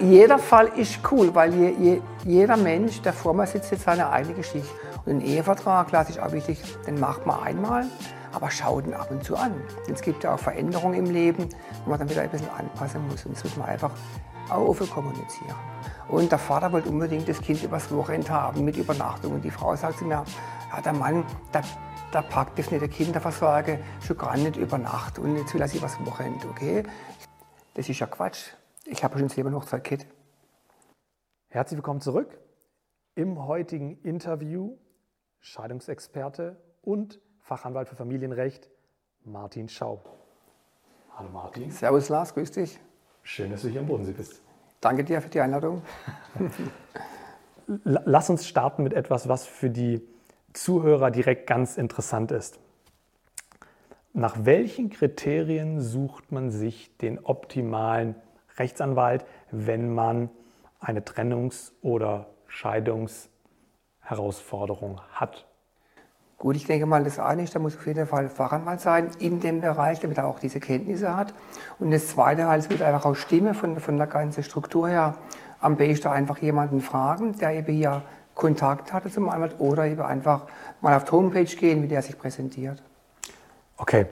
Jeder Fall ist cool, weil je, je, jeder Mensch, der vor mir sitzt, hat seine eigene Geschichte. Und einen Ehevertrag, klar, ist auch wichtig, den macht man einmal, aber schaut ihn ab und zu an. Denn es gibt ja auch Veränderungen im Leben, wo man dann wieder ein bisschen anpassen muss. Und das muss man einfach auch offen kommunizieren. Und der Vater wollte unbedingt das Kind übers Wochenende haben mit Übernachtung. Und die Frau sagt zu mir, ja, der Mann, der, der packt das nicht, der Kinderversorge, schon gar nicht über Nacht. Und jetzt will er sich übers Wochenende, okay? Das ist ja Quatsch. Ich habe schon selber noch zwei Kids. Herzlich willkommen zurück im heutigen Interview Scheidungsexperte und Fachanwalt für Familienrecht Martin Schau. Hallo Martin. Servus Lars, grüß dich. Schön, dass du hier am Bodensee bist. Danke dir für die Einladung. Lass uns starten mit etwas, was für die Zuhörer direkt ganz interessant ist. Nach welchen Kriterien sucht man sich den optimalen Rechtsanwalt, wenn man eine Trennungs- oder Scheidungsherausforderung hat. Gut, ich denke mal, das eine ist, da muss auf jeden Fall Fachanwalt sein in dem Bereich, damit er auch diese Kenntnisse hat. Und das zweite halt, es wird einfach auch Stimme von, von der ganzen Struktur her. Am besten einfach jemanden fragen, der eben hier Kontakt hatte zum Anwalt oder eben einfach mal auf die Homepage gehen, wie der sich präsentiert. Okay.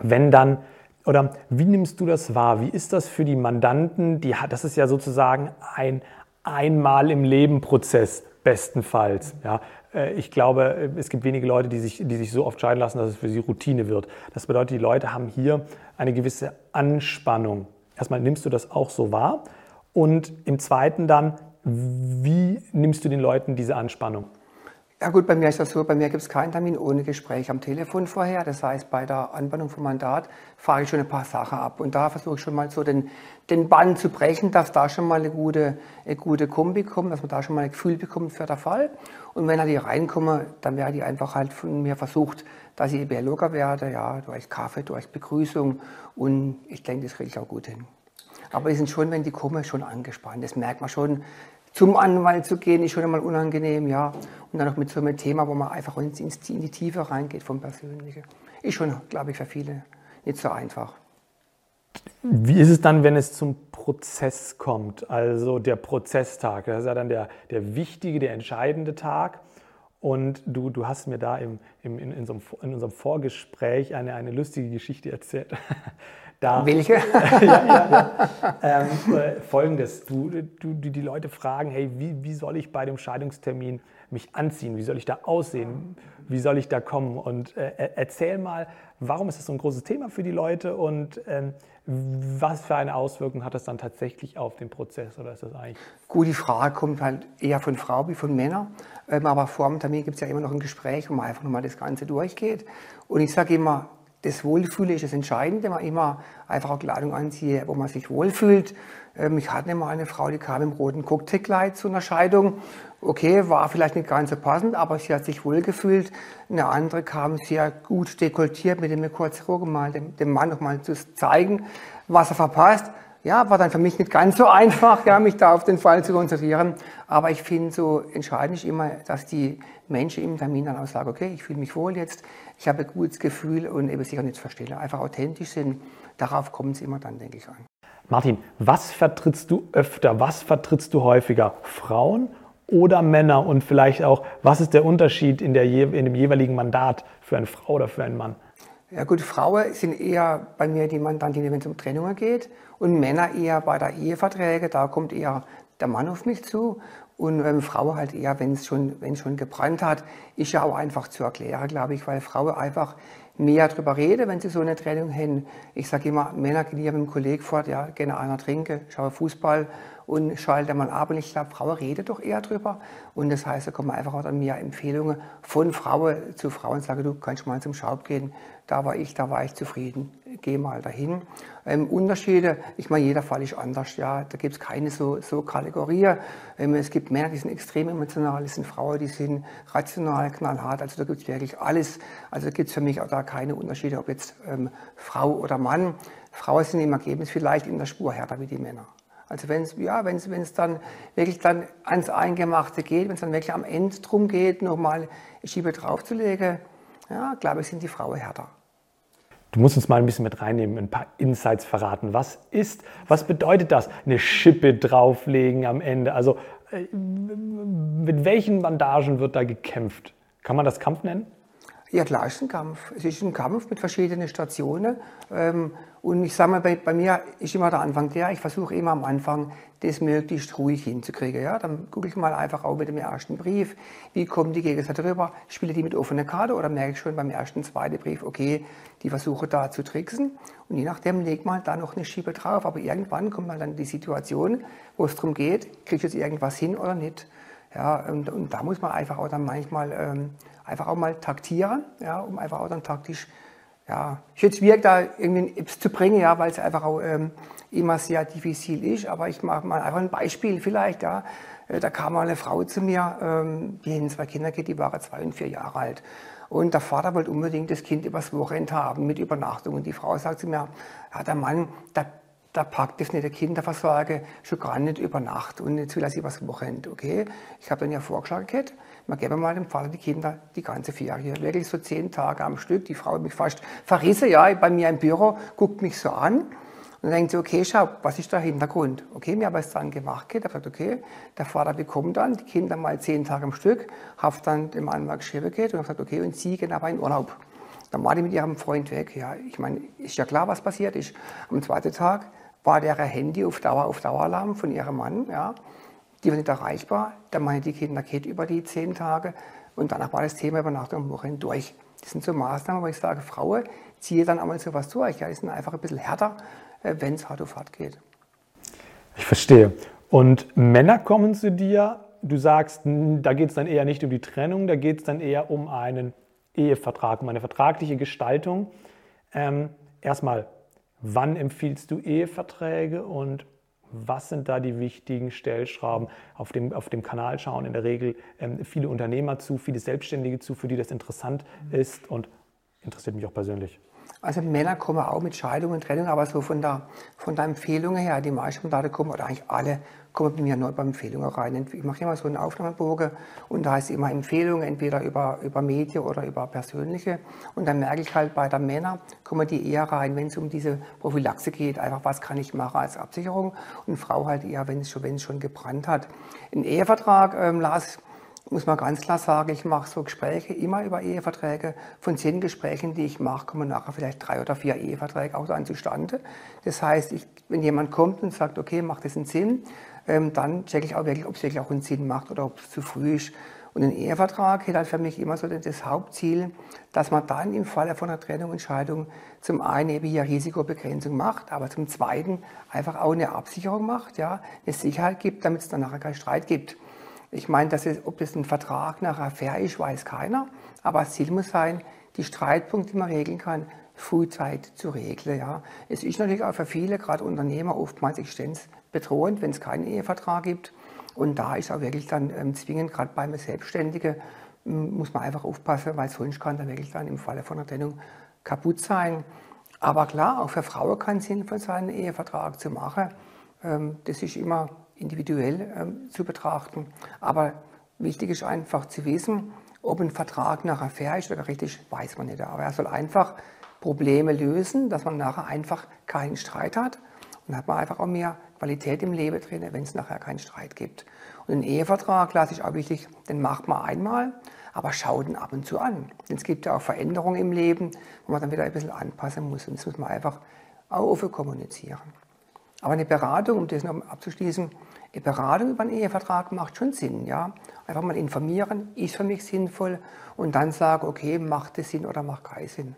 Wenn dann oder wie nimmst du das wahr? Wie ist das für die Mandanten? Die, das ist ja sozusagen ein einmal im Leben Prozess, bestenfalls. Ja, äh, ich glaube, es gibt wenige Leute, die sich, die sich so oft scheiden lassen, dass es für sie Routine wird. Das bedeutet, die Leute haben hier eine gewisse Anspannung. Erstmal nimmst du das auch so wahr? Und im zweiten dann, wie nimmst du den Leuten diese Anspannung? Ja gut, bei mir ist das so, bei mir gibt es keinen Termin ohne Gespräch am Telefon vorher. Das heißt, bei der Anwendung vom Mandat frage ich schon ein paar Sachen ab. Und da versuche ich schon mal so den, den Bann zu brechen, dass da schon mal eine gute, eine gute Kombi kommt, dass man da schon mal ein Gefühl bekommt für den Fall. Und wenn er die reinkommen, dann werde ich einfach halt von mir versucht, dass ich eben locker werde, ja, durch Kaffee, durch Begrüßung. Und ich denke, das kriege ich auch gut hin. Aber die sind schon, wenn die kommen, schon angespannt. Das merkt man schon, zum Anwalt zu gehen, ist schon einmal unangenehm, ja. Und dann noch mit so einem Thema, wo man einfach in die Tiefe reingeht vom Persönlichen. Ist schon, glaube ich, für viele nicht so einfach. Wie ist es dann, wenn es zum Prozess kommt? Also der Prozesstag, das ist ja dann der, der wichtige, der entscheidende Tag. Und du, du hast mir da im, im, in, in, so einem, in unserem Vorgespräch eine, eine lustige Geschichte erzählt. Da, Welche? ja, ja, ja. Ähm, äh, Folgendes, du, du, die Leute fragen, hey, wie, wie soll ich bei dem Scheidungstermin mich anziehen? Wie soll ich da aussehen? Wie soll ich da kommen? Und äh, erzähl mal, warum ist das so ein großes Thema für die Leute und ähm, was für eine Auswirkung hat das dann tatsächlich auf den Prozess oder ist das eigentlich? Gut, die Frage kommt halt eher von Frau wie von Männern. Ähm, aber vor dem Termin gibt es ja immer noch ein Gespräch, wo man einfach nochmal das Ganze durchgeht. Und ich sage immer, das Wohlfühlen ist das Entscheidende, man immer einfach eine Kleidung anziehe, wo man sich wohlfühlt. Ähm, ich hatte mal eine Frau, die kam im roten Cocktailkleid zu einer Scheidung. Okay, war vielleicht nicht ganz so passend, aber sie hat sich wohlgefühlt. Eine andere kam sehr gut dekoltiert, mit dem mir kurz mal dem, dem Mann nochmal zu zeigen, was er verpasst. Ja, war dann für mich nicht ganz so einfach, ja, mich da auf den Fall zu konzentrieren. Aber ich finde, so entscheidend ist immer, dass die Menschen im Termin dann auch sagen, okay, ich fühle mich wohl jetzt, ich habe ein gutes Gefühl und eben sich auch nicht verstellen. Einfach authentisch sind, darauf kommt es immer dann, denke ich, an. Martin, was vertrittst du öfter, was vertrittst du häufiger? Frauen oder Männer? Und vielleicht auch, was ist der Unterschied in, der, in dem jeweiligen Mandat für eine Frau oder für einen Mann? Ja gut, Frauen sind eher bei mir die Mandantinnen, wenn es um Trennungen geht und Männer eher bei der Eheverträge, da kommt eher der Mann auf mich zu und ähm, Frau halt eher, wenn es schon, schon gebrannt hat, ist ja auch einfach zu erklären, glaube ich, weil Frauen einfach mehr darüber reden, wenn sie so eine Trennung haben. Ich sage immer, Männer gehen hier mit dem Kollegen fort, ja, gerne einer trinken, schaue Fußball und schalte mal ab. Und ich glaube, Frauen reden doch eher drüber. Und das heißt, da kommen einfach auch dann mehr Empfehlungen von Frauen zu Frauen und sagen, du kannst mal zum Schaub gehen, da war ich, da war ich zufrieden, geh mal dahin. Ähm, Unterschiede, ich meine, jeder Fall ist anders, ja, da gibt es keine so, so Kategorie. Ähm, es gibt Männer, die sind extrem emotional, es sind Frauen, die sind rational, knallhart, also da gibt es wirklich alles. Also gibt es für mich auch da keine Unterschiede, ob jetzt ähm, Frau oder Mann. Frauen sind im Ergebnis vielleicht in der Spur härter wie die Männer. Also wenn es ja, wenn's, wenn's dann wirklich dann ans Eingemachte geht, wenn es dann wirklich am Ende darum geht, nochmal Schiebe draufzulegen, ja, glaube ich, sind die Frauen härter. Du musst uns mal ein bisschen mit reinnehmen, ein paar Insights verraten. Was ist, was bedeutet das? Eine Schippe drauflegen am Ende? Also äh, mit welchen Bandagen wird da gekämpft? Kann man das Kampf nennen? Ja, klar ist ein Kampf. Es ist ein Kampf mit verschiedenen Stationen. Ähm, und ich sage mal, bei, bei, mir ist immer der Anfang der, ich versuche immer am Anfang, das möglichst ruhig hinzukriegen. Ja? Dann gucke ich mal einfach auch mit dem ersten Brief, wie kommen die Gegenseite rüber, spiele die mit offener Karte oder merke ich schon beim ersten, zweiten Brief, okay, die versuche da zu tricksen. Und je nachdem legt man halt da noch eine Schiebe drauf. Aber irgendwann kommt man dann in die Situation, wo es darum geht, kriege ich jetzt irgendwas hin oder nicht. Ja, und, und da muss man einfach auch dann manchmal ähm, einfach auch mal taktieren, ja, um einfach auch dann taktisch, ja, wirkt da irgendwie Ips zu bringen, ja, weil es einfach auch ähm, immer sehr diffizil ist. Aber ich mache mal einfach ein Beispiel vielleicht, ja. Äh, da kam mal eine Frau zu mir, ähm, die in zwei Kinder geht, die waren zwei und vier Jahre alt. Und der Vater wollte unbedingt das Kind übers Wochenende haben mit Übernachtung. Und die Frau sagt zu mir, ja, der Mann, der da packt das nicht der Kinderversorge schon gar nicht über Nacht und jetzt will er sie übers Wochenende, okay? Ich habe dann ja vorgeschlagen, gehabt, man gebe mal dem Vater die Kinder die ganze Ferie, wirklich so zehn Tage am Stück. Die Frau hat mich fast verrissen, ja, bei mir im Büro, guckt mich so an und denkt sie, okay, schau, was ist der Hintergrund? Okay, mir habe es dann gemacht, ich habe gesagt, okay, der Vater bekommt dann die Kinder mal zehn Tage am Stück, hat dann dem mal geschrieben geht und gesagt, okay, und sie gehen aber in Urlaub. Dann war die mit ihrem Freund weg. Ja, ich meine, ist ja klar, was passiert ist. Am zweiten Tag war der Handy auf Dauer auf Daueralarm von ihrem Mann. Ja. Die war nicht erreichbar. Dann meine die Kinder geht über die zehn Tage und danach war das Thema Übernachtung am Wochenende durch. Das sind so Maßnahmen, wo ich sage, Frauen, ziehe dann einmal sowas durch. Ja, die sind einfach ein bisschen härter, äh, wenn es hart auf hart geht. Ich verstehe. Und Männer kommen zu dir, du sagst, da geht es dann eher nicht um die Trennung, da geht es dann eher um einen Ehevertrag, um eine vertragliche Gestaltung. Ähm, erstmal, Wann empfiehlst du Eheverträge und was sind da die wichtigen Stellschrauben? Auf dem, auf dem Kanal schauen in der Regel ähm, viele Unternehmer zu, viele Selbstständige zu, für die das interessant ist und interessiert mich auch persönlich. Also Männer kommen auch mit Scheidung und Trennung, aber so von der, von der Empfehlung her, die meisten Mandate kommen, oder eigentlich alle, kommen bei mir nur bei Empfehlungen rein. Ich mache immer so einen Aufnahmebogen und da heißt immer Empfehlungen, entweder über, über Medien oder über persönliche. Und dann merke ich halt bei der Männer, kommen die eher rein, wenn es um diese Prophylaxe geht, einfach was kann ich machen als Absicherung. Und Frau halt eher, wenn es schon, wenn es schon gebrannt hat. Ein Ehevertrag ähm, las muss man ganz klar sagen, ich mache so Gespräche immer über Eheverträge. Von zehn Gesprächen, die ich mache, kommen nachher vielleicht drei oder vier Eheverträge auch dann zustande. Das heißt, ich, wenn jemand kommt und sagt, okay, macht das einen Sinn, ähm, dann checke ich auch wirklich, ob es wirklich auch einen Sinn macht oder ob es zu früh ist. Und ein Ehevertrag hat halt für mich immer so das Hauptziel, dass man dann im Falle von einer Trennung und Scheidung zum einen eben hier Risikobegrenzung macht, aber zum zweiten einfach auch eine Absicherung macht, ja, eine Sicherheit gibt, damit es dann nachher keinen Streit gibt. Ich meine, dass es, ob das ein Vertrag nachher fair ist, weiß keiner. Aber das Ziel muss sein, die Streitpunkte, die man regeln kann, frühzeitig zu regeln. Ja. Es ist natürlich auch für viele, gerade Unternehmer, oftmals existenzbedrohend, wenn es keinen Ehevertrag gibt. Und da ist auch wirklich dann ähm, zwingend, gerade bei einem Selbstständigen, muss man einfach aufpassen, weil sonst kann da wirklich dann im Falle von einer Trennung kaputt sein. Aber klar, auch für Frauen kann es sinnvoll sein, einen Ehevertrag zu machen. Ähm, das ist immer individuell ähm, zu betrachten. Aber wichtig ist einfach zu wissen, ob ein Vertrag nachher fair ist oder richtig, weiß man nicht. Aber er soll einfach Probleme lösen, dass man nachher einfach keinen Streit hat. Und hat man einfach auch mehr Qualität im Leben drin, wenn es nachher keinen Streit gibt. Und einen Ehevertrag, klar, ist auch wichtig, den macht man einmal, aber schaut ihn ab und zu an. Denn es gibt ja auch Veränderungen im Leben, wo man dann wieder ein bisschen anpassen muss. Und das muss man einfach auch offen kommunizieren. Aber eine Beratung, um das noch abzuschließen, eine Beratung über einen Ehevertrag macht schon Sinn. Ja? Einfach mal informieren, ist für mich sinnvoll und dann sagen, okay, macht es Sinn oder macht keinen Sinn.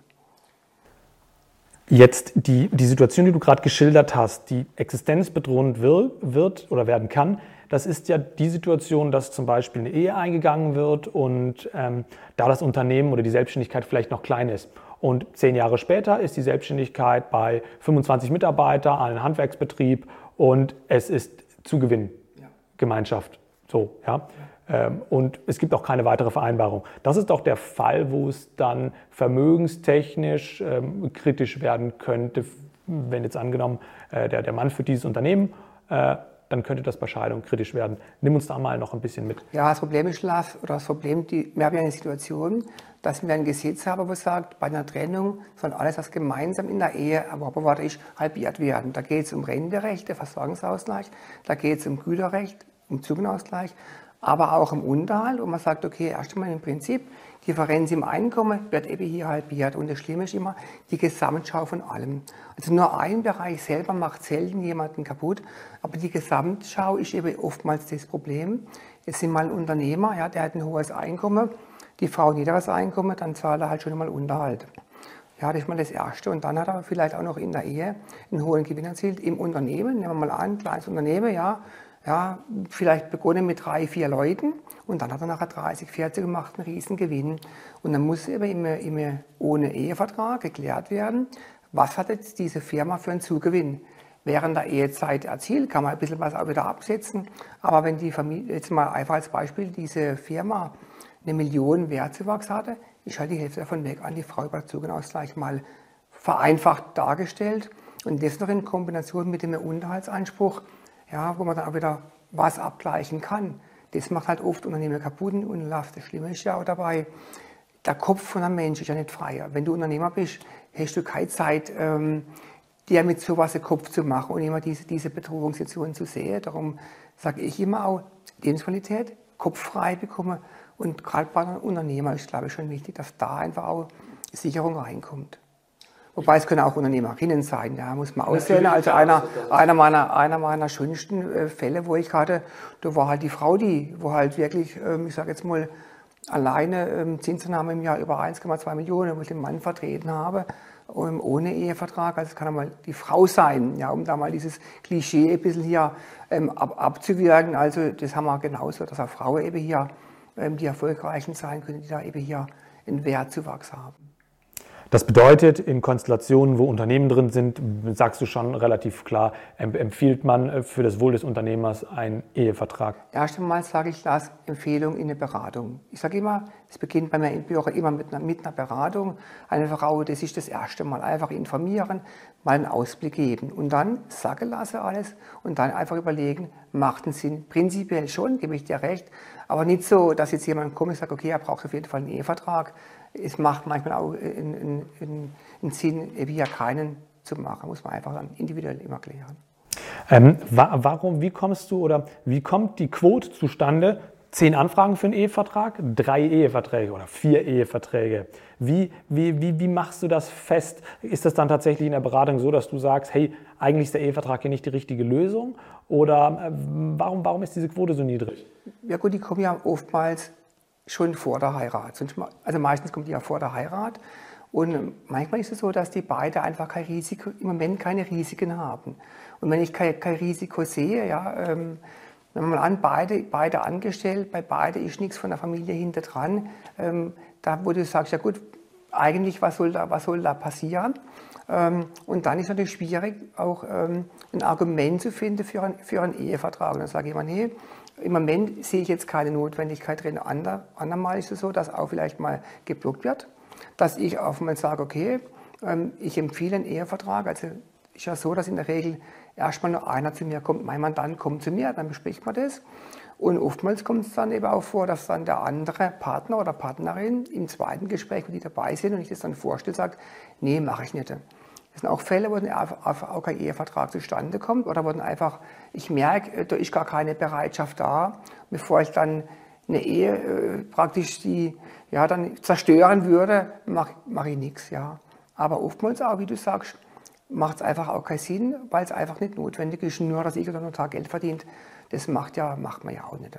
Jetzt die, die Situation, die du gerade geschildert hast, die existenzbedrohend wird, wird oder werden kann, das ist ja die Situation, dass zum Beispiel eine Ehe eingegangen wird und ähm, da das Unternehmen oder die Selbstständigkeit vielleicht noch klein ist. Und zehn Jahre später ist die Selbstständigkeit bei 25 Mitarbeitern, ein Handwerksbetrieb und es ist Zugewinn, ja. Gemeinschaft. So, ja. ja. Ähm, und es gibt auch keine weitere Vereinbarung. Das ist doch der Fall, wo es dann vermögenstechnisch ähm, kritisch werden könnte, wenn jetzt angenommen, äh, der, der Mann für dieses Unternehmen, äh, dann könnte das bei Scheidung kritisch werden. Nimm uns da mal noch ein bisschen mit. Ja, das Problem ist, Lars, oder das Problem, die, wir haben ja eine Situation, dass wir ein Gesetz haben, wo sagt, bei einer Trennung soll alles, was gemeinsam in der Ehe erworben ist, halbiert werden. Da geht es um Renterechte, Versorgungsausgleich, da geht es um Güterrecht, um Zugenausgleich, aber auch im Unterhalt, wo man sagt, okay, erst einmal im Prinzip, Differenz im Einkommen wird eben hier halbiert. Und das Schlimme ist immer die Gesamtschau von allem. Also nur ein Bereich selber macht selten jemanden kaputt, aber die Gesamtschau ist eben oftmals das Problem. Jetzt sind mal ein Unternehmer, ja, der hat ein hohes Einkommen, die Frau ein niedriges Einkommen, dann zahlt er halt schon mal Unterhalt. Ja, das ist mal das Erste. Und dann hat er vielleicht auch noch in der Ehe einen hohen Gewinn erzielt im Unternehmen. Nehmen wir mal an, kleines Unternehmen, ja, ja, vielleicht begonnen mit drei, vier Leuten und dann hat er nachher 30, 40 gemacht, einen riesen Gewinn. Und dann muss eben immer, immer ohne Ehevertrag geklärt werden, was hat jetzt diese Firma für einen Zugewinn. Während der Ehezeit erzielt, kann man ein bisschen was auch wieder absetzen. Aber wenn die Familie, jetzt mal einfach als Beispiel, diese Firma eine Million Wertzuwachs hatte, ist halt die Hälfte davon weg an die Frau über Zugenausgleich mal vereinfacht dargestellt. Und das noch in Kombination mit dem Unterhaltsanspruch, ja, wo man dann auch wieder was abgleichen kann. Das macht halt oft Unternehmen kaputt und. Das Schlimme ist ja auch dabei, der Kopf von einem Menschen ist ja nicht freier. Wenn du Unternehmer bist, hast du keine Zeit, ähm, dir mit sowas den Kopf zu machen und immer diese, diese Bedrohungssituation zu sehen. Darum sage ich immer auch, Lebensqualität, Kopf frei bekommen. Und gerade bei einem Unternehmer ist, glaube ich, schon wichtig, dass da einfach auch Sicherung reinkommt. Wobei es können auch Unternehmerinnen sein, ja, muss man aussehen. Also einer, einer, meiner, einer meiner schönsten äh, Fälle, wo ich hatte, da war halt die Frau, die, wo halt wirklich, ähm, ich sage jetzt mal, alleine ähm, Zinsannahme im Jahr über 1,2 Millionen, wo ich den Mann vertreten habe, ähm, ohne Ehevertrag. Also es kann einmal die Frau sein, ja, um da mal dieses Klischee ein bisschen hier ab, abzuwirken. Also das haben wir genauso, dass auch Frauen eben hier die Erfolgreichen sein können, die da eben hier einen Wertzuwachs haben. Das bedeutet, in Konstellationen, wo Unternehmen drin sind, sagst du schon relativ klar, empfiehlt man äh, für das Wohl des Unternehmers einen Ehevertrag? Erst einmal sage ich das, Empfehlung in eine Beratung. Ich sage immer, es beginnt bei mir im Büro immer mit einer, mit einer Beratung. Eine Frau, das ist das erste Mal, einfach informieren, mal einen Ausblick geben und dann sagen lassen alles und dann einfach überlegen, macht es Sinn? Prinzipiell schon, gebe ich dir recht, aber nicht so, dass jetzt jemand kommt und sagt, okay, er braucht auf jeden Fall einen Ehevertrag es macht manchmal auch einen Sinn, eben hier keinen zu machen, muss man einfach dann individuell immer klären. Ähm, wa warum, wie kommst du oder wie kommt die Quote zustande? Zehn Anfragen für einen Ehevertrag, drei Eheverträge oder vier Eheverträge. Wie, wie, wie, wie machst du das fest? Ist das dann tatsächlich in der Beratung so, dass du sagst, hey, eigentlich ist der Ehevertrag hier nicht die richtige Lösung? Oder äh, warum, warum ist diese Quote so niedrig? Ja gut, die kommen ja oftmals schon vor der Heirat. Also meistens kommt die ja vor der Heirat. Und manchmal ist es so, dass die beide einfach kein Risiko, im Moment keine Risiken haben. Und wenn ich kein, kein Risiko sehe, ja, ähm, nehmen wir mal an, beide, beide angestellt, bei beide ist nichts von der Familie hinter dran, ähm, da wo du sagst, ja gut, eigentlich, was soll da, was soll da passieren? Ähm, und dann ist es natürlich schwierig, auch ähm, ein Argument zu finden für, ein, für einen Ehevertrag. Und dann sage ich immer, nee, im Moment sehe ich jetzt keine Notwendigkeit drin. Ander, andermal ist es so, dass auch vielleicht mal geblockt wird, dass ich auch mal sage, okay, ähm, ich empfehle einen Ehevertrag. Also ist ja so, dass in der Regel erstmal nur einer zu mir kommt, mein Mandant kommt zu mir, dann bespricht man das. Und oftmals kommt es dann eben auch vor, dass dann der andere Partner oder Partnerin im zweiten Gespräch, wo die dabei sind und ich das dann vorstelle, sagt, nee, mache ich nicht. Das sind auch Fälle, wo auch kein Ehevertrag zustande kommt oder wo dann einfach, ich merke, äh, da ist gar keine Bereitschaft da, bevor ich dann eine Ehe äh, praktisch die, ja, dann zerstören würde, mache mach ich nichts. Ja. Aber oftmals auch, wie du sagst, macht es einfach auch keinen Sinn, weil es einfach nicht notwendig ist, nur dass ich oder nur Tag Geld verdient. Das macht, ja, macht man ja auch nicht.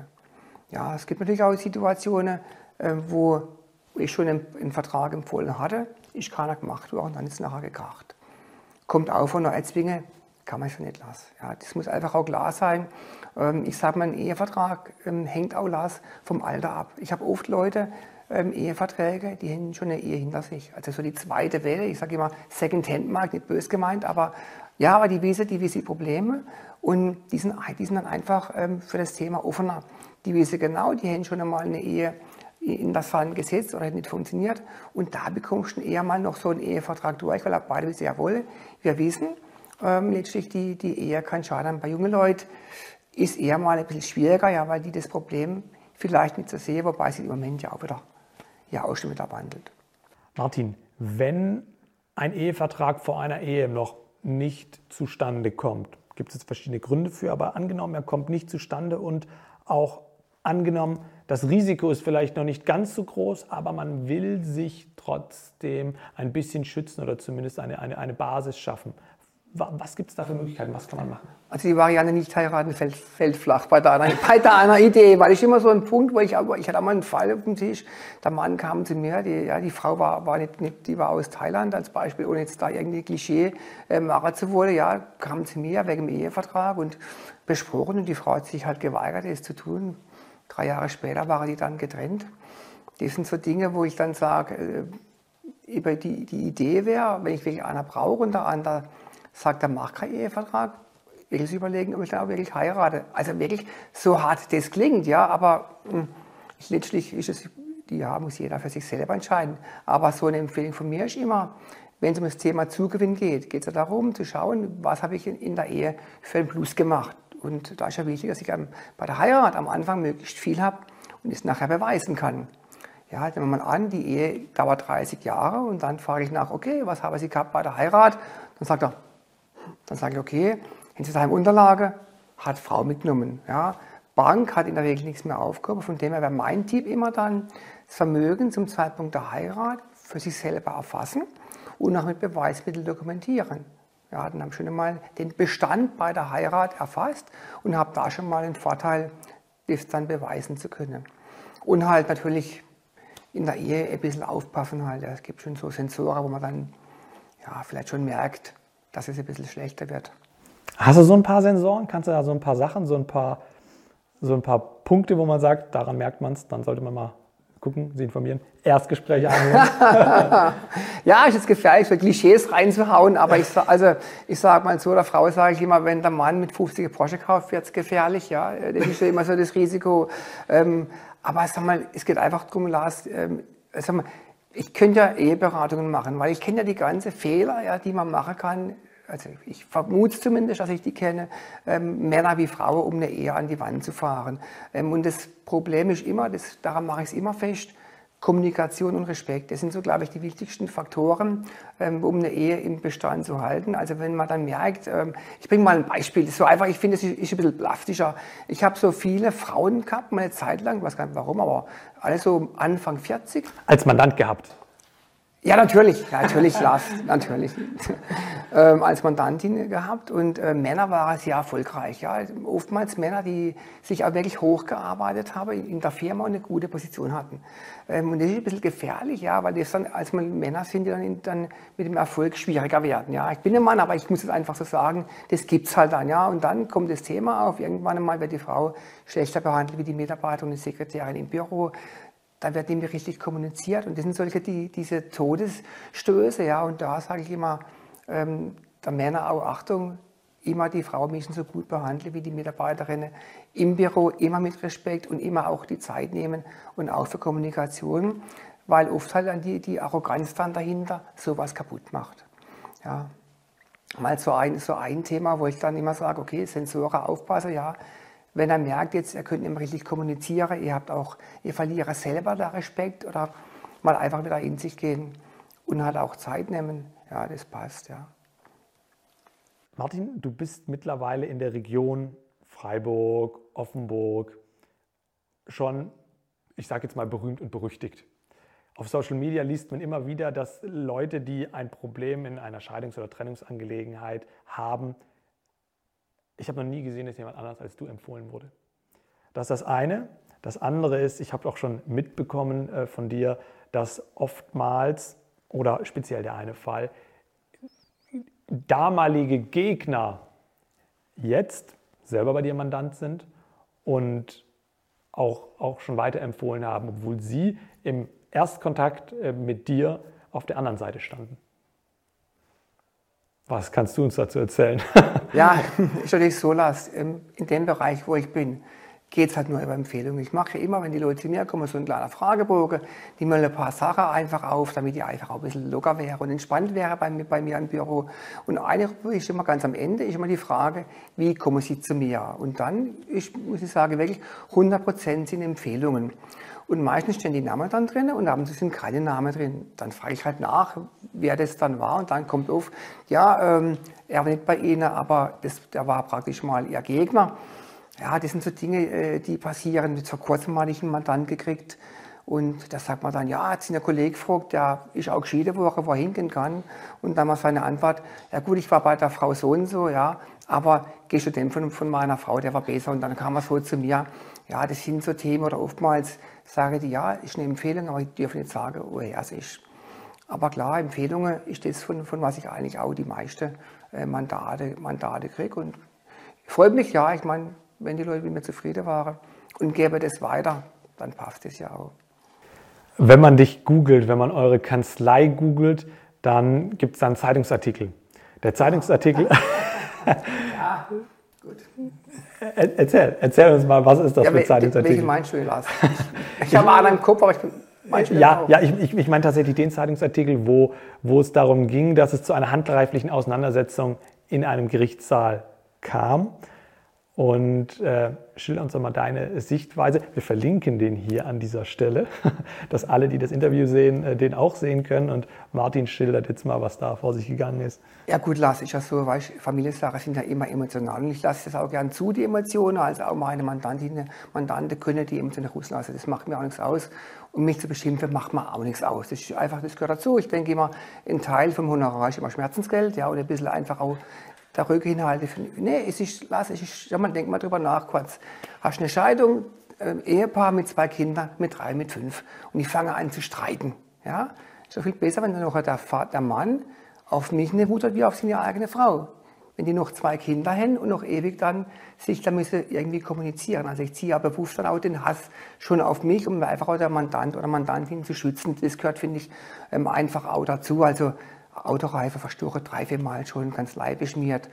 Ja, es gibt natürlich auch Situationen, äh, wo ich schon einen, einen Vertrag empfohlen hatte, ich keiner gemacht wurde und dann ist es nachher gekracht kommt auch von einer Erzwinge, kann man schon nicht lassen. Ja, das muss einfach auch klar sein. Ähm, ich sage mal, ein Ehevertrag ähm, hängt auch las vom Alter ab. Ich habe oft Leute, ähm, Eheverträge, die haben schon eine Ehe hinter sich. Also so die zweite Welle, ich sage immer Second-Hand-Markt, nicht bös gemeint, aber ja, aber die wissen, die wissen Probleme und die sind, die sind dann einfach für das Thema offener. Die wissen genau, die haben schon einmal eine Ehe in das Fall gesetzt oder nicht funktioniert. Und da bekommst du eher mal noch so einen Ehevertrag durch, weil beide wissen, jawohl, wir wissen, ähm, letztlich die, die Ehe kann schaden. Bei jungen Leuten, ist eher mal ein bisschen schwieriger, ja, weil die das Problem vielleicht nicht so sehen, wobei sie im Moment ja auch wieder ja auch schon wieder wandelt. Martin, wenn ein Ehevertrag vor einer Ehe noch nicht zustande kommt, gibt es verschiedene Gründe für, aber angenommen, er kommt nicht zustande und auch angenommen, das Risiko ist vielleicht noch nicht ganz so groß, aber man will sich trotzdem ein bisschen schützen oder zumindest eine, eine, eine Basis schaffen. Was gibt es da für Möglichkeiten? Was kann man machen? Also die Variante nicht heiraten fällt, fällt flach bei deiner, bei deiner Idee, weil ich immer so ein Punkt, wo ich, ich hatte auch mal einen Fall auf dem Tisch, der Mann kam zu mir, die, ja, die Frau war, war nicht, nicht, die war aus Thailand als Beispiel, ohne jetzt da irgendwie Klischee äh, machen zu wollen, ja, kam zu mir wegen dem Ehevertrag und besprochen und die Frau hat sich halt geweigert, es zu tun. Drei Jahre später waren die dann getrennt. Das sind so Dinge, wo ich dann sage, äh, die, die Idee wäre, wenn ich wirklich einer brauche und der andere sagt, er macht keinen Ehevertrag, wirklich überlegen, ob ich auch wirklich heirate. Also wirklich so hart das klingt, ja, aber mh, hm, letztlich ist es, ja, muss jeder für sich selber entscheiden. Aber so eine Empfehlung von mir ist immer, wenn es um das Thema Zugewinn geht, geht es ja darum zu schauen, was habe ich in, in der Ehe für einen Plus gemacht. Und da ist ja wichtig, dass ich bei der Heirat am Anfang möglichst viel habe und es nachher beweisen kann. Ja, nehmen wir mal an, die Ehe dauert 30 Jahre und dann frage ich nach, okay, was haben Sie gehabt bei der Heirat? Dann sagt er, dann sage ich, okay, in dieser Unterlage hat Frau mitgenommen. Ja. Bank hat in der Regel nichts mehr aufgehoben, von dem her wäre mein Tipp immer dann, das Vermögen zum Zeitpunkt der Heirat für sich selber erfassen und auch mit Beweismitteln dokumentieren. Ja, dann habe ich schon einmal den Bestand bei der Heirat erfasst und habe da schon mal den Vorteil, das dann beweisen zu können. Und halt natürlich in der Ehe ein bisschen aufpassen halt. Es gibt schon so Sensoren, wo man dann ja, vielleicht schon merkt, dass es ein bisschen schlechter wird. Hast du so ein paar Sensoren? Kannst du da so ein paar Sachen, so ein paar, so ein paar Punkte, wo man sagt, daran merkt man es, dann sollte man mal gucken, sie informieren, Erstgespräche anhören? ja, ist jetzt gefährlich, so Klischees reinzuhauen, aber ich, also, ich sage mal so, der Frau sage ich immer, wenn der Mann mit 50 Porsche kauft, wird es gefährlich, ja, das ist ja immer so das Risiko. Ähm, aber sag mal, es geht einfach darum, Lars, ähm, sag mal, ich könnte ja Eheberatungen machen, weil ich kenne ja die ganzen Fehler, ja, die man machen kann. Also ich vermute zumindest, dass ich die kenne, ähm, Männer wie Frauen, um eine Ehe an die Wand zu fahren. Ähm, und das Problem ist immer, das, daran mache ich es immer fest, Kommunikation und Respekt. Das sind so, glaube ich, die wichtigsten Faktoren, ähm, um eine Ehe im Bestand zu halten. Also wenn man dann merkt, ähm, ich bringe mal ein Beispiel, das ist so einfach, ich finde, es ist, ein bisschen plastischer. Ich habe so viele Frauen gehabt, mal eine Zeit lang, ich weiß gar nicht warum, aber alle so Anfang 40. Als Mandant gehabt? Ja, natürlich, natürlich, Lars, natürlich. ähm, als Mandantin gehabt und äh, Männer waren sehr erfolgreich. Ja. Oftmals Männer, die sich auch wirklich hochgearbeitet haben, in, der Firma eine gute Position hatten. Ähm, und das ist ein bisschen gefährlich, ja, weil das dann, als man Männer sind, die dann, dann mit dem Erfolg schwieriger werden. Ja. Ich bin ein Mann, aber ich muss es einfach so sagen, das gibt's halt dann. Ja. Und dann kommt das Thema auf, irgendwann einmal wird die Frau schlechter behandelt wie die Mitarbeiterin und die Sekretärin im Büro da wird nämlich richtig kommuniziert. Und das sind solche, die, diese Todesstöße, ja. Und da sage ich immer, ähm, der Männer auch Achtung, immer die Frau müssen so gut behandeln wie die Mitarbeiterinnen im Büro, immer mit Respekt und immer auch die Zeit nehmen und auch für Kommunikation, weil oft halt dann die, die Arroganz dann dahinter sowas kaputt macht. Ja. Mal so ein, so ein Thema, wo ich dann immer sage, okay, Sensoren aufpassen, ja, wenn er merkt jetzt, er könnte nicht mehr richtig kommunizieren, ihr habt auch, ihr verliert selber da Respekt oder mal einfach wieder in sich gehen und halt auch Zeit nehmen. Ja, das passt, ja. Martin, du bist mittlerweile in der Region Freiburg, Offenburg schon, ich sage jetzt mal, berühmt und berüchtigt. Auf Social Media liest man immer wieder, dass Leute, die ein Problem in einer Scheidungs- oder Trennungsangelegenheit haben, ich habe noch nie gesehen, dass jemand anders als du empfohlen wurde. Das ist das eine. Das andere ist, ich habe auch schon mitbekommen äh, von dir, dass oftmals oder speziell der eine Fall, damalige Gegner jetzt selber bei dir Mandant sind und auch, auch schon weiterempfohlen haben, obwohl sie im Erstkontakt äh, mit dir auf der anderen Seite standen. Was kannst du uns dazu erzählen? ja, ist natürlich so, Lars, in dem Bereich, wo ich bin, geht es halt nur über Empfehlungen. Ich mache ja immer, wenn die Leute zu mir kommen, so ein kleiner Fragebogen, die mal ein paar Sachen einfach auf, damit die einfach auch ein bisschen locker wäre und entspannt wäre bei mir, bei mir im Büro. Und eine ist immer ganz am Ende, ist immer die Frage, wie kommen Sie zu mir? Und dann, ich, muss ich sagen, wirklich 100% sind Empfehlungen. Und meistens stehen die Namen dann drin und abends sind keine Namen drin. Dann frage ich halt nach, wer das dann war und dann kommt auf, ja, ähm, er war nicht bei Ihnen, aber das, der war praktisch mal Ihr Gegner. Ja, das sind so Dinge, äh, die passieren. Jetzt vor kurzem hatte ich einen Mandant gekriegt und da sagt man dann, ja, hat sich ein Kollege gefragt, der ist auch geschieden worden, wo er hingehen kann. Und dann war seine Antwort, ja gut, ich war bei der Frau so und so, ja, aber gehst du dem von, von meiner Frau, der war besser. Und dann kam er so zu mir, ja, das sind so Themen oder oftmals sage die, ja, ist eine Empfehlung, aber ich darf nicht sagen, woher es ist. Aber klar, Empfehlungen ist das, von, von was ich eigentlich auch die meisten äh, Mandate, Mandate kriege. Und freut mich, ja, ich meine, wenn die Leute mit mir zufrieden waren und gebe das weiter, dann passt es ja auch. Wenn man dich googelt, wenn man eure Kanzlei googelt, dann gibt es da einen Zeitungsartikel. Der Zeitungsartikel. ja, gut. Erzähl, erzähl uns mal, was ist das ja, für Zeitungsartikel? Welchen meinst du, Lars? Ich, ich habe einen im Kopf, aber ich bin. Ja, ja, ich, ich, ich meine tatsächlich den Zeitungsartikel, wo, wo es darum ging, dass es zu einer handgreiflichen Auseinandersetzung in einem Gerichtssaal kam. Und äh, schilder uns doch mal deine Sichtweise. Wir verlinken den hier an dieser Stelle, dass alle, die das Interview sehen, äh, den auch sehen können. Und Martin schildert jetzt mal, was da vor sich gegangen ist. Ja gut, lasse ich ja so, weil Familiensachen sind ja immer emotional. Und ich lasse das auch gern zu, die Emotionen. Also auch meine Mandantinnen, Mandante können die Emotionen rauslassen. Das macht mir auch nichts aus. Und mich zu beschimpfen, macht mir auch nichts aus. Das ist einfach, das gehört dazu. Ich denke immer, ein Teil vom Honorar ist immer Schmerzensgeld, ja, und ein bisschen einfach auch der Rückinhalte. Nee, es ist, lass, es ist, ja, man denkt mal drüber nach kurz. Hast eine Scheidung, äh, Ehepaar mit zwei Kindern, mit drei, mit fünf, und die fangen an zu streiten. Ja? Doch viel besser, wenn dann noch der, der Mann auf mich eine Wut hat wie auf seine eigene Frau. Wenn die noch zwei Kinder haben und noch ewig dann sich da müssen irgendwie kommunizieren. Also ich ziehe aber bewusst dann auch den Hass schon auf mich, um einfach auch der Mandant oder Mandantin zu schützen. Das gehört, finde ich, ähm, einfach auch dazu. Also Autoreife verstochen, drei, vier Mal schon ganz beschmiert,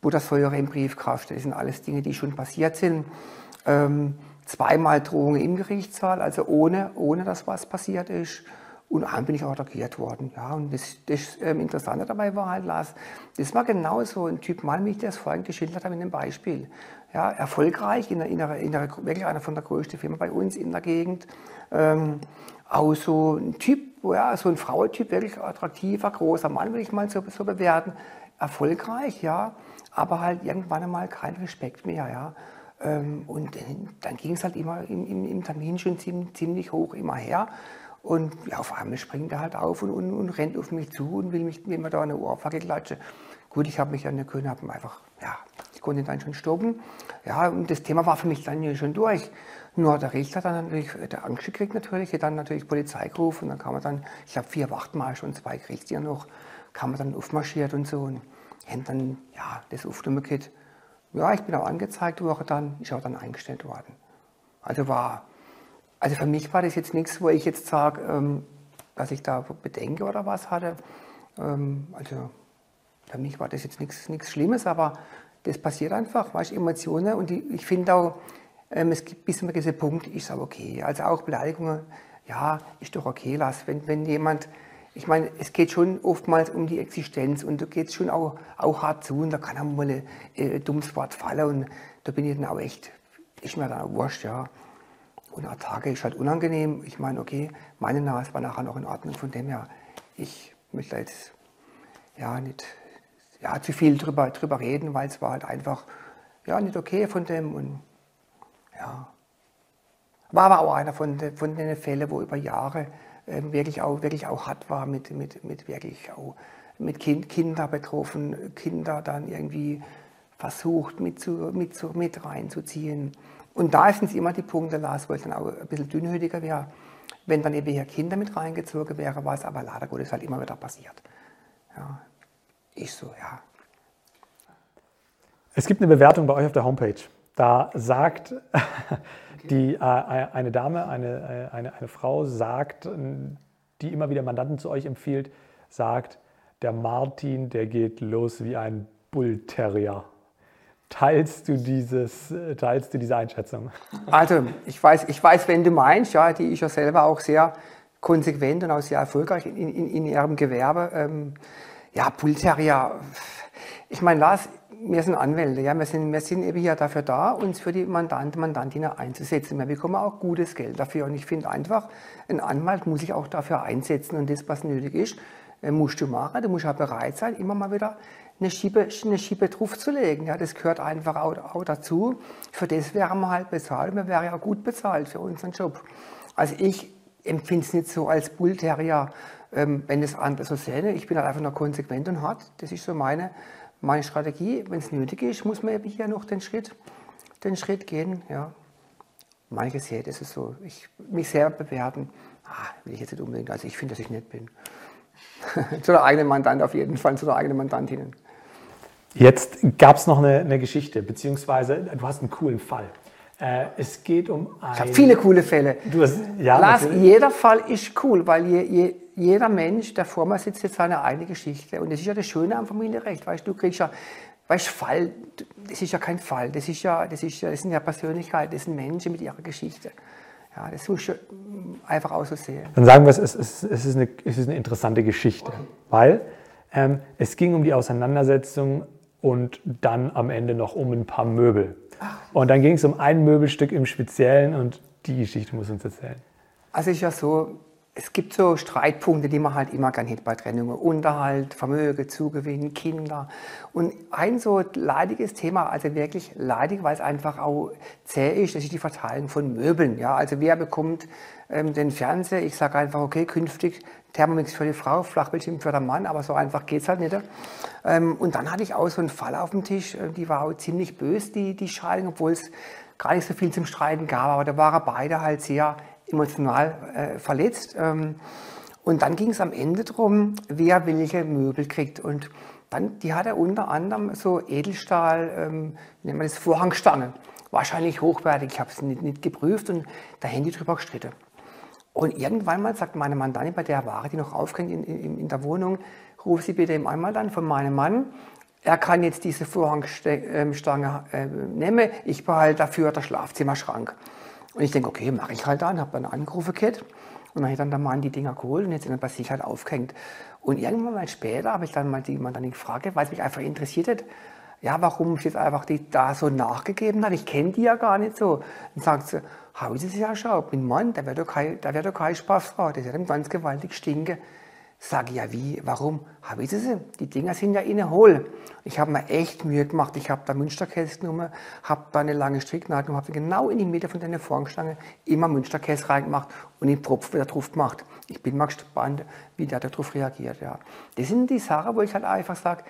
Buttersäure im Briefkasten, das sind alles Dinge, die schon passiert sind. Ähm, zweimal Drohungen im Gerichtssaal, also ohne, ohne dass was passiert ist. Und einmal bin ich auch attackiert worden. Ja, und das, das ähm, Interessante dabei war halt, Lars, das war genau so ein Typ Mann, wie ich das vorhin geschildert habe in dem Beispiel. Ja, erfolgreich, in der, in der, in der, wirklich einer von der größten Firmen bei uns in der Gegend. Ähm, auch so ein Typ, ja, so ein Frauentyp, wirklich attraktiver, großer Mann, würde ich mal so, so bewerten. Erfolgreich, ja, aber halt irgendwann einmal kein Respekt mehr, ja. Ähm, und dann ging es halt immer im, im, im Termin schon ziemlich, ziemlich, hoch immer her. Und ja, auf einmal springt er halt auf und, und, und rennt auf mich zu und will, mich, will mir da eine Ohrfeige klatschen. Gut, ich habe mich an der König einfach, ja, ich konnte ihn dann schon stoppen. Ja, und das Thema war für mich dann schon durch. Nur der Richter hat dann natürlich der Angst gekriegt natürlich, hat dann natürlich Polizei gerufen und dann kam man dann, ich habe vier Wachtmarsch und zwei Kriegsdienste noch, kam man dann aufmarschiert und so und haben dann, ja, das aufgenommen Ja, ich bin auch angezeigt worden dann, ist auch dann eingestellt worden. Also war, also für mich war das jetzt nichts, wo ich jetzt sage, ähm, dass ich da Bedenke oder was hatte. Ähm, also für mich war das jetzt nichts Schlimmes, aber das passiert einfach, weißt Emotionen und die, ich finde auch, es gibt bis zu einem gewissen Punkt, ist aber okay. Also auch Beleidigungen, ja, ist doch okay, lass. Wenn, wenn jemand, ich meine, es geht schon oftmals um die Existenz und da geht es schon auch, auch hart zu und da kann auch mal ein äh, dummes Wort fallen und da bin ich dann auch echt, ist mir dann auch wurscht, ja. Und ein Tage ist halt unangenehm. Ich meine, okay, meine Nase war nachher noch in Ordnung, von dem her, ich möchte jetzt ja nicht ja, zu viel drüber, drüber reden, weil es war halt einfach ja, nicht okay von dem und ja. War aber auch einer von, von den Fällen, wo über Jahre äh, wirklich, auch, wirklich auch hart war, mit, mit, mit wirklich auch mit kind, Kinder betroffen, Kinder dann irgendwie versucht mit, zu, mit, zu, mit reinzuziehen. Und da sind es immer die Punkte, Lars, wo ich dann auch ein bisschen dünnhütiger wäre. Wenn dann eben hier Kinder mit reingezogen wäre, was aber leider Gottes halt immer wieder passiert. Ja, ist so, ja. Es gibt eine Bewertung bei euch auf der Homepage. Da sagt die, äh, eine Dame, eine, äh, eine, eine Frau, sagt, die immer wieder Mandanten zu euch empfiehlt, sagt, der Martin, der geht los wie ein Bullterrier. Teilst du, dieses, teilst du diese Einschätzung? Also, ich weiß, ich weiß, wenn du meinst, ja, die ist ja selber auch sehr konsequent und auch sehr erfolgreich in, in, in ihrem Gewerbe. Ähm, ja, Bullterrier, ich meine, Lars, wir sind Anwälte, ja, wir sind, wir sind eben hier dafür da, uns für die Mandanten, Mandantinnen einzusetzen. Wir bekommen auch gutes Geld dafür und ich finde einfach, ein Anwalt muss sich auch dafür einsetzen und das, was nötig ist, äh, musst du machen. Du musst auch bereit sein, immer mal wieder eine Schiebe, eine Schiebe draufzulegen. Ja, das gehört einfach auch, auch dazu. Für das wären wir halt bezahlt. Wir wären ja gut bezahlt für unseren Job. Also ich empfinde es nicht so als Bullterrier, ähm, wenn das andere so sehen. Ich bin halt einfach nur konsequent und hart. Das ist so meine, meine Strategie. Wenn es nötig ist, muss man eben hier noch den Schritt, den Schritt gehen. Ja. Mein gesehen, das ist so. Ich, mich sehr bewerten, ah, will ich jetzt nicht unbedingt. Also ich finde, dass ich nett bin. zu der eigenen Mandant auf jeden Fall, zu der eigenen Mandantinnen. Jetzt gab es noch eine, eine, Geschichte, beziehungsweise du hast einen coolen Fall. Äh, es geht um ein... Ich habe viele coole Fälle. Du hast, ja, Lars, jeder Fall ist cool, weil je, je, jeder Mensch, der vor mir sitzt, hat seine eigene Geschichte. Und das ist ja das Schöne am Familienrecht. Weißt du, kriegst ja, weißt, Fall, das ist ja kein Fall. Das, ist ja, das, ist ja, das sind ja Persönlichkeiten, das sind Menschen mit ihrer Geschichte. Ja, das muss einfach auch so sehen. Dann sagen wir es, es, es, es, ist, eine, es ist eine interessante Geschichte, okay. weil ähm, es ging um die Auseinandersetzung und dann am Ende noch um ein paar Möbel. Ach. Und dann ging es um ein Möbelstück im Speziellen und die Geschichte muss uns erzählen. Also ist ja so, es gibt so Streitpunkte, die man halt immer gern hätte bei Trennungen. Unterhalt, Vermögen, Zugewinn, Kinder. Und ein so leidiges Thema, also wirklich leidig, weil es einfach auch zäh ist, das ist die Verteilung von Möbeln. Ja, also wer bekommt ähm, den Fernseher? Ich sage einfach, okay, künftig Thermomix für die Frau, Flachbildschirm für den Mann, aber so einfach geht es halt nicht. Ähm, und dann hatte ich auch so einen Fall auf dem Tisch, äh, die war auch ziemlich böse, die, die Scheidung, obwohl es gar nicht so viel zum Streiten gab, aber da waren beide halt sehr emotional äh, verletzt. Ähm, und dann ging es am Ende darum, wer welche Möbel kriegt. Und dann, die hatte unter anderem so Edelstahl, ähm, wie nennt man das, Vorhangstangen. Wahrscheinlich hochwertig, ich habe es nicht, nicht, geprüft und da haben die drüber gestritten. Und irgendwann mal sagt meine Mandantin, bei der Ware, die noch aufhängt in, in, in der Wohnung, ruf sie bitte einmal dann von meinem Mann, er kann jetzt diese Vorhangstange äh, nehmen, ich behalte dafür den Schlafzimmerschrank. Und ich denke, okay, mache ich halt dann, habe dann angerufen, Kit. Und dann habe ich dann der Mann die Dinger geholt und jetzt sind dann bei halt aufgehängt. Und irgendwann mal später habe ich dann mal die Mandantin gefragt, weil es mich einfach interessiert hat, ja, warum sie jetzt einfach die da so nachgegeben hat. Ich kenne die ja gar nicht so. Dann sagt sie, habe sie ja schon, mein Mann, der wird doch kein, der doch keine Spaßfrau, der wird ihm ganz gewaltig stinken. Sage ja, wie, warum? Habe ich sie? Die Dinger sind ja innen hohl. Ich habe mir echt Mühe gemacht. Ich habe da Münsterkäse genommen, habe da eine lange Stricknadel genommen, habe genau in die Mitte von der Vorhangstange immer Münsterkäse reingemacht und den Propf wieder drauf gemacht. Ich bin mal gespannt, wie der darauf reagiert. Ja. Das sind die Sachen, wo ich halt einfach sage,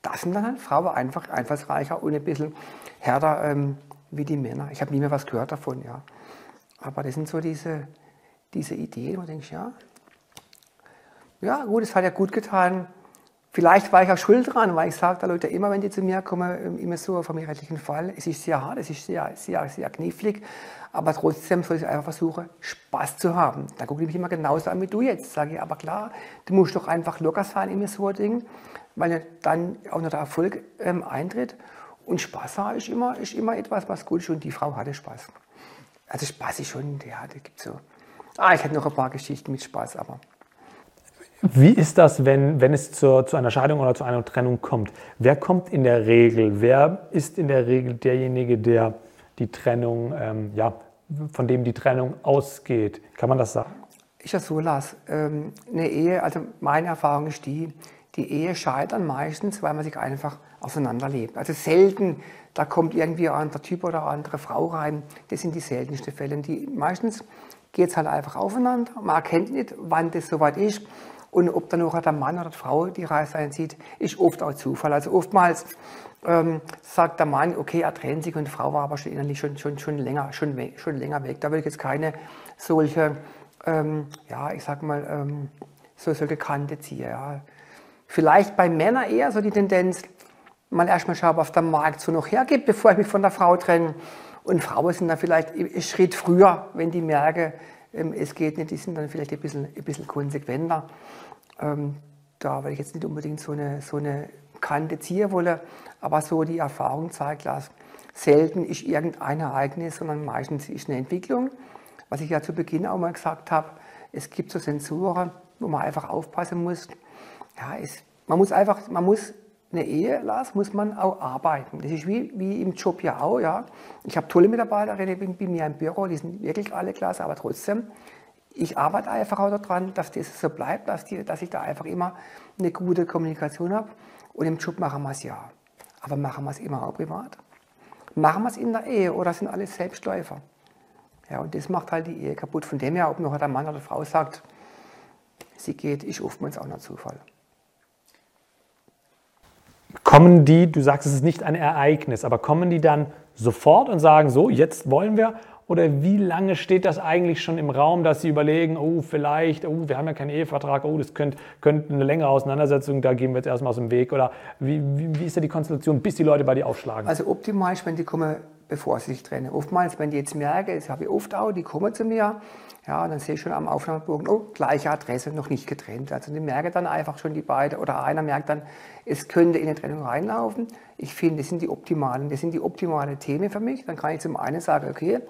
das sind dann halt Frauen einfach einfallsreicher und ein bisschen härter ähm, wie die Männer. Ich habe nie mehr was gehört davon, ja. Aber das sind so diese, diese Ideen, wo du denkst, ja, ja, gut, es hat ja gut getan. Vielleicht war ich auch schuld dran, weil ich sage da Leute immer, wenn die zu mir kommen, ähm, immer so vom rechtlichen Fall, es ist sehr hart, es ist sehr, sehr, sehr knifflig, aber trotzdem soll ich einfach versuchen, Spaß zu haben. Da gucke ich mich immer genauso an wie du jetzt. Sage ich, aber klar, du musst doch einfach locker sein in so ein Ding, weil dann auch noch der Erfolg ähm, eintritt. Und Spaß haben ist immer, ist immer etwas, was gut ist und die Frau hatte Spaß. Also Spaß ist schon, ja, da gibt so. Ah, ich hätte noch ein paar Geschichten mit Spaß, aber wie ist das, wenn, wenn es zur, zu einer Scheidung oder zu einer Trennung kommt? Wer kommt in der Regel? Wer ist in der Regel derjenige, der die Trennung, ähm, ja, von dem die Trennung ausgeht? Kann man das sagen? Ich das so, Lars. Ähm, eine Ehe, also meine Erfahrung ist die, die Ehe scheitern meistens, weil man sich einfach auseinanderlebt. Also selten, da kommt irgendwie ein anderer Typ oder eine andere Frau rein. Das sind die seltensten Fälle. Die, meistens geht es halt einfach aufeinander. Man erkennt nicht, wann das soweit ist. Und ob dann noch der Mann oder die Frau die Reise einzieht, ist oft auch Zufall. Also oftmals ähm, sagt der Mann, okay, er trennt sich und die Frau war aber schon innerlich schon, schon, schon, länger, schon, schon länger weg. Da würde ich jetzt keine solche, ähm, ja, ich sag mal, ähm, so, solche Kante ziehen. Ja. Vielleicht bei Männern eher so die Tendenz, mal erstmal schauen, was der Markt so noch hergibt, bevor ich mich von der Frau trenne. Und Frauen sind dann vielleicht einen Schritt früher, wenn die merken, es geht nicht, die sind dann vielleicht ein bisschen, ein bisschen konsequenter. Ähm, da werde ich jetzt nicht unbedingt so eine, so eine Kante ziehen wollen. Aber so die Erfahrung zeigt, dass selten ist irgendein Ereignis, sondern meistens ist eine Entwicklung. Was ich ja zu Beginn auch mal gesagt habe, es gibt so Sensoren, wo man einfach aufpassen muss. Ja, es, man muss einfach, man muss eine Ehe, Lars, muss man auch arbeiten. Das ist wie, wie im Job ja auch. Ja. Ich habe tolle Mitarbeiterinnen bei mir im Büro, die sind wirklich alle klasse, aber trotzdem, ich arbeite einfach auch daran, dass das so bleibt, dass, die, dass ich da einfach immer eine gute Kommunikation habe. Und im Job machen wir es ja. Aber machen wir es immer auch privat? Machen wir es in der Ehe oder sind alles Selbstläufer? Ja, und das macht halt die Ehe kaputt. Von dem her, ob noch der Mann oder die Frau sagt, sie geht, ist oftmals auch ein Zufall. Kommen die, du sagst, es ist nicht ein Ereignis, aber kommen die dann sofort und sagen, so, jetzt wollen wir? Oder wie lange steht das eigentlich schon im Raum, dass sie überlegen, oh, vielleicht, oh, wir haben ja keinen Ehevertrag, oh, das könnte, könnte eine längere Auseinandersetzung, da gehen wir jetzt erstmal aus dem Weg? Oder wie, wie, wie ist da die Konstellation, bis die Leute bei dir aufschlagen? Also optimal ist, wenn die kommen, bevor sie sich trennen. Oftmals, wenn die jetzt merken, das habe ich oft auch, die kommen zu mir, ja, und dann sehe ich schon am Aufnahmebogen, oh, gleiche Adresse, noch nicht getrennt. Also die merken dann einfach schon die beiden, oder einer merkt dann, es könnte in eine Trennung reinlaufen. Ich finde, das sind die optimalen, das sind die optimalen Themen für mich. Dann kann ich zum einen sagen, okay,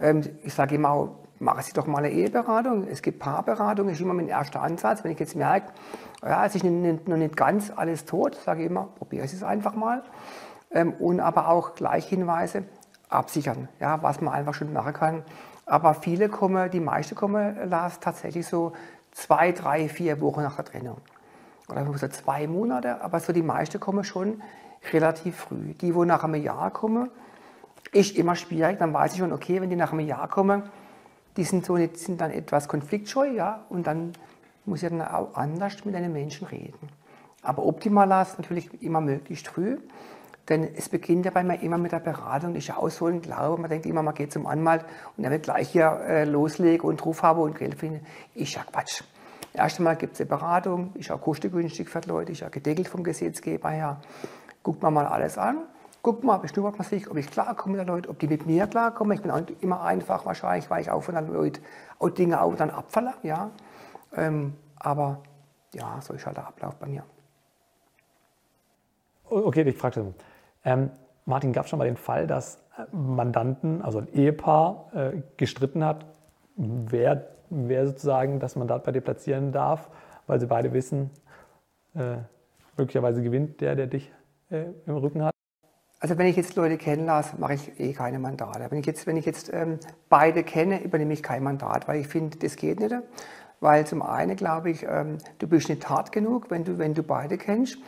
ähm, ich sage immer, machen Sie doch mal eine Eheberatung. Es gibt Paarberatung, ist immer mein erster Ansatz. Wenn ich jetzt merke, ja, es ist noch nicht ganz alles tot, sage ich immer, probiere es einfach mal. Ähm, und aber auch gleich Hinweise absichern, ja, was man einfach schon machen kann aber viele kommen, die meisten kommen, Lars, tatsächlich so zwei, drei, vier Wochen nach der Trennung. Oder so zwei Monate, aber so die meisten kommen schon relativ früh. Die, wo nach einem Jahr kommen, ist immer schwierig. Dann weiß ich schon, okay, wenn die nach einem Jahr kommen, die sind, so, die sind dann etwas konfliktscheu, ja, und dann muss ich dann auch anders mit einem Menschen reden. Aber optimal ist natürlich immer möglichst früh. Denn es beginnt ja bei mir immer mit der Beratung. Ich ja auch so ein Glaube. Man denkt immer, man geht zum Anwalt und er wird gleich hier äh, loslegen und Ruf haben und Geld finden. Ich ja Quatsch. Erst einmal gibt es eine Beratung, ist auch kostengünstig für die Leute, ist auch gedeckelt vom Gesetzgeber her. Guckt man mal alles an, guckt mal, beschnuppert man sich, ob ich klarkomme mit den Leuten, ob die mit mir klarkommen. Ich bin auch immer einfach wahrscheinlich, weil ich auch von den Leuten auch Dinge auch dann abverlange, ja. Ähm, aber ja, so ist halt der Ablauf bei mir. Okay, ich frage das. Ähm, Martin, gab es schon mal den Fall, dass äh, Mandanten, also ein Ehepaar, äh, gestritten hat, wer, wer sozusagen das Mandat bei dir platzieren darf, weil sie beide wissen, äh, möglicherweise gewinnt der, der dich äh, im Rücken hat? Also wenn ich jetzt Leute kennenlasse, mache ich eh keine Mandate. Wenn ich jetzt, wenn ich jetzt ähm, beide kenne, übernehme ich kein Mandat, weil ich finde, das geht nicht. Weil zum einen glaube ich, ähm, du bist nicht hart genug, wenn du, wenn du beide kennst.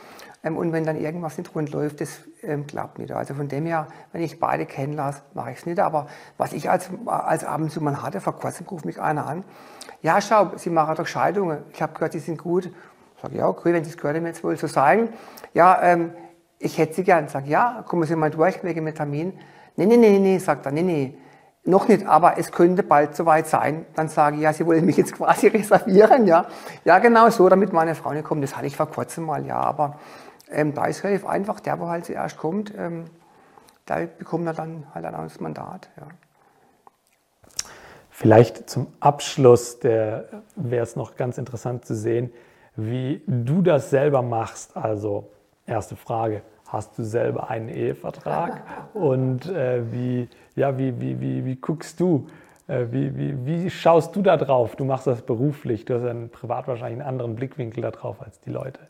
Ähm, und wenn dann irgendwas nicht rund läuft, das ähm, klappt nicht. Also von dem her, wenn ich beide kennenlasse, mache ich es nicht. Aber was ich als, als ab und zu mal hatte, vor kurzem ruft mich einer an, ja schau, Sie machen doch Scheidungen. Ich habe gehört, Sie sind gut. Ich sage, ja, okay, wenn Sie es gehört haben, jetzt wohl so sein. Ja, ähm, ich hätte Sie gern. Ich sage, ja, kommen Sie mal durch wegen dem Termin. Nee, nee, nee, nee, sagt er, nee, nee. Noch nicht, aber es könnte bald soweit sein. Dann sage ich, ja, Sie wollen mich jetzt quasi reservieren, ja. Ja, genau so, damit meine Frau nicht kommt. Das hatte ich vor kurzem mal, ja. Aber ähm, da ist relativ einfach, der, wo halt zuerst kommt, ähm, da bekommt er dann halt ein anderes Mandat. Ja. Vielleicht zum Abschluss wäre es noch ganz interessant zu sehen, wie du das selber machst. Also, erste Frage, hast du selber einen Ehevertrag? Und äh, wie, ja, wie, wie, wie, wie guckst du? Äh, wie, wie, wie schaust du da drauf? Du machst das beruflich, du hast ja privat wahrscheinlich einen anderen Blickwinkel darauf als die Leute.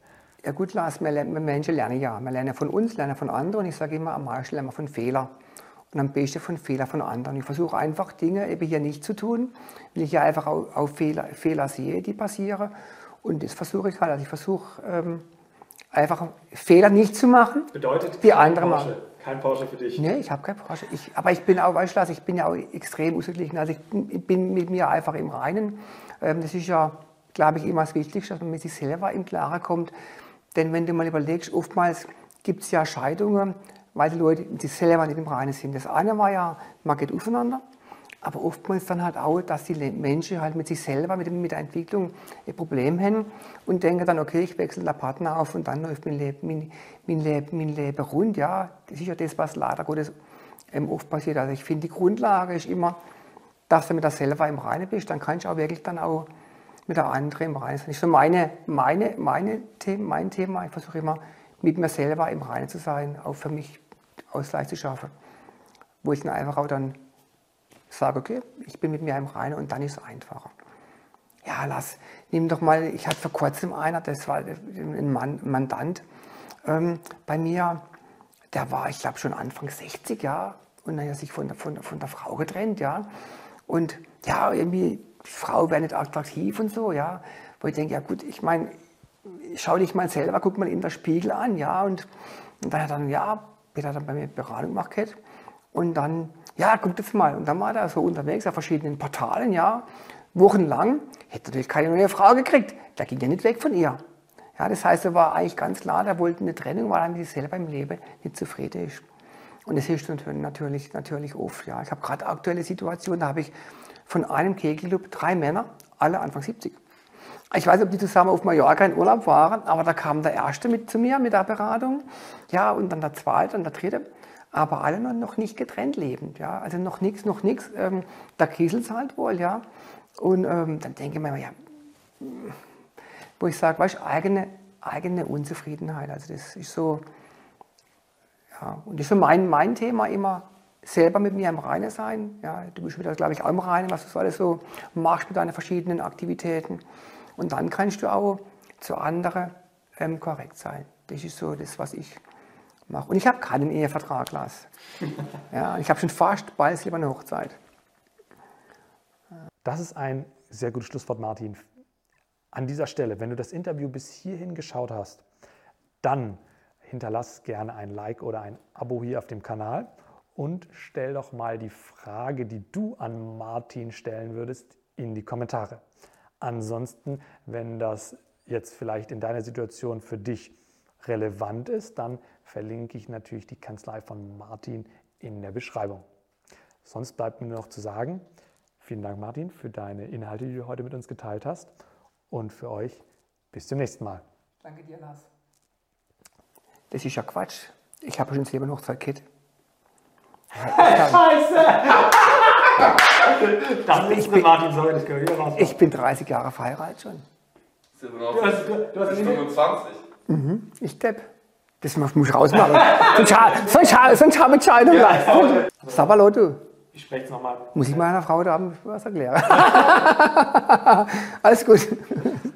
Ja gut, Lars, wir, Menschen lernen ja. Wir lernen von uns, lernen von anderen. Und ich sage immer, am meisten lernen wir von Fehlern. Und am besten von Fehlern von anderen. Ich versuche einfach Dinge eben hier nicht zu tun, weil ich ja einfach auch, Fehler, Fehler sehe, die passieren. Und das versuche ich halt. Also ich versuche ähm, einfach Fehler nicht zu machen, Bedeutet die andere machen. Kein Porsche für dich? Nee, ich habe kein Porsche. Ich, aber ich bin auch, weißt du, ich bin ja auch extrem ausgeglichen. Also ich bin mit mir einfach im Reinen. Ähm, das ist ja, glaube ich, immer das Wichtigste, dass man mit sich selber im Klaren kommt. Denn wenn du mal überlegst, oftmals gibt es ja Scheidungen, weil die Leute sich selber nicht im Reinen sind. Das eine war ja, man geht aufeinander, aber oftmals dann halt auch, dass die Menschen halt mit sich selber, mit, mit der Entwicklung ein Problem haben und denken dann, okay, ich wechsle den Partner auf und dann läuft mein Leben, mein, mein Leben, mein Leben rund. Ja, das ist ja das, was leider Gottes ähm, oft passiert. Also ich finde, die Grundlage ist immer, dass du mit dir selber im Reinen bist, dann kannst du auch wirklich dann auch mit der anderen im Reinen ist so meine, meine, meine Themen, mein Thema. Ich versuche immer, mit mir selber im Reinen zu sein, auch für mich Ausgleich zu schaffen. Wo ich dann einfach auch dann sage, okay, ich bin mit mir im Reinen und dann ist es einfacher. Ja, lass, nimm doch mal, ich hatte vor kurzem einer, das war ein Mann, Mandant ähm, bei mir, der war, ich glaube, schon Anfang 60, ja, und dann hat er sich von der, von, von der Frau getrennt, ja. Und ja, irgendwie, die Frau wäre nicht attraktiv und so, ja. Wo ich denke, ja gut, ich meine, schau dich mal selber, guck mal in der Spiegel an, ja. Und, und dann hat er dann, ja, Peter hat dann bei mir Beratung gemacht. Gehabt. Und dann, ja, guck das mal. Und dann war er so unterwegs auf verschiedenen Portalen, ja, wochenlang. Hätte natürlich keine neue Frau gekriegt. Der ging ja nicht weg von ihr. Ja, das heißt, er war eigentlich ganz klar, der wollte eine Trennung, weil er mit sich selber im Leben nicht zufrieden ist. Und das ist natürlich, natürlich oft. Ja. Ich habe gerade aktuelle Situationen, da habe ich von einem Kegelclub drei Männer, alle Anfang 70. Ich weiß nicht, ob die zusammen auf Mallorca in Urlaub waren, aber da kam der erste mit zu mir mit der Beratung. Ja, und dann der zweite und der dritte. Aber alle noch nicht getrennt lebend. Ja. Also noch nichts, noch nichts. Ähm, der kieselt halt wohl, ja. Und ähm, dann denke ich mir, ja, wo ich sage, weißt eigene, eigene Unzufriedenheit. Also das ist so, ja, und das ist so mein, mein Thema immer, selber mit mir im Reinen sein. Ja, du bist wieder, glaube ich, auch im Reinen, was du alles so machst mit deinen verschiedenen Aktivitäten. Und dann kannst du auch zu anderen ähm, korrekt sein. Das ist so das, was ich mache. Und ich habe keinen Ehevertrag, Lars. ja, ich habe schon fast bald lieber eine Hochzeit. Das ist ein sehr gutes Schlusswort, Martin. An dieser Stelle, wenn du das Interview bis hierhin geschaut hast, dann hinterlass gerne ein Like oder ein Abo hier auf dem Kanal und stell doch mal die Frage, die du an Martin stellen würdest, in die Kommentare. Ansonsten, wenn das jetzt vielleicht in deiner Situation für dich relevant ist, dann verlinke ich natürlich die Kanzlei von Martin in der Beschreibung. Sonst bleibt mir nur noch zu sagen, vielen Dank Martin für deine Inhalte, die du heute mit uns geteilt hast und für euch bis zum nächsten Mal. Danke dir, Lars. Das ist ja Quatsch. Ich habe schon selber noch zwei Kids. Scheiße! das ich bin, Martin so nicht gehört. Ich bin 30 Jahre verheiratet schon. Du hast, du, hast 25. Mhm, ich depp. Das muss ich rausmachen. sonst, sonst habe ich Scheidung. Sabalo, du. Ich spreche es nochmal. Muss ich meiner Frau da was erklären? Alles gut.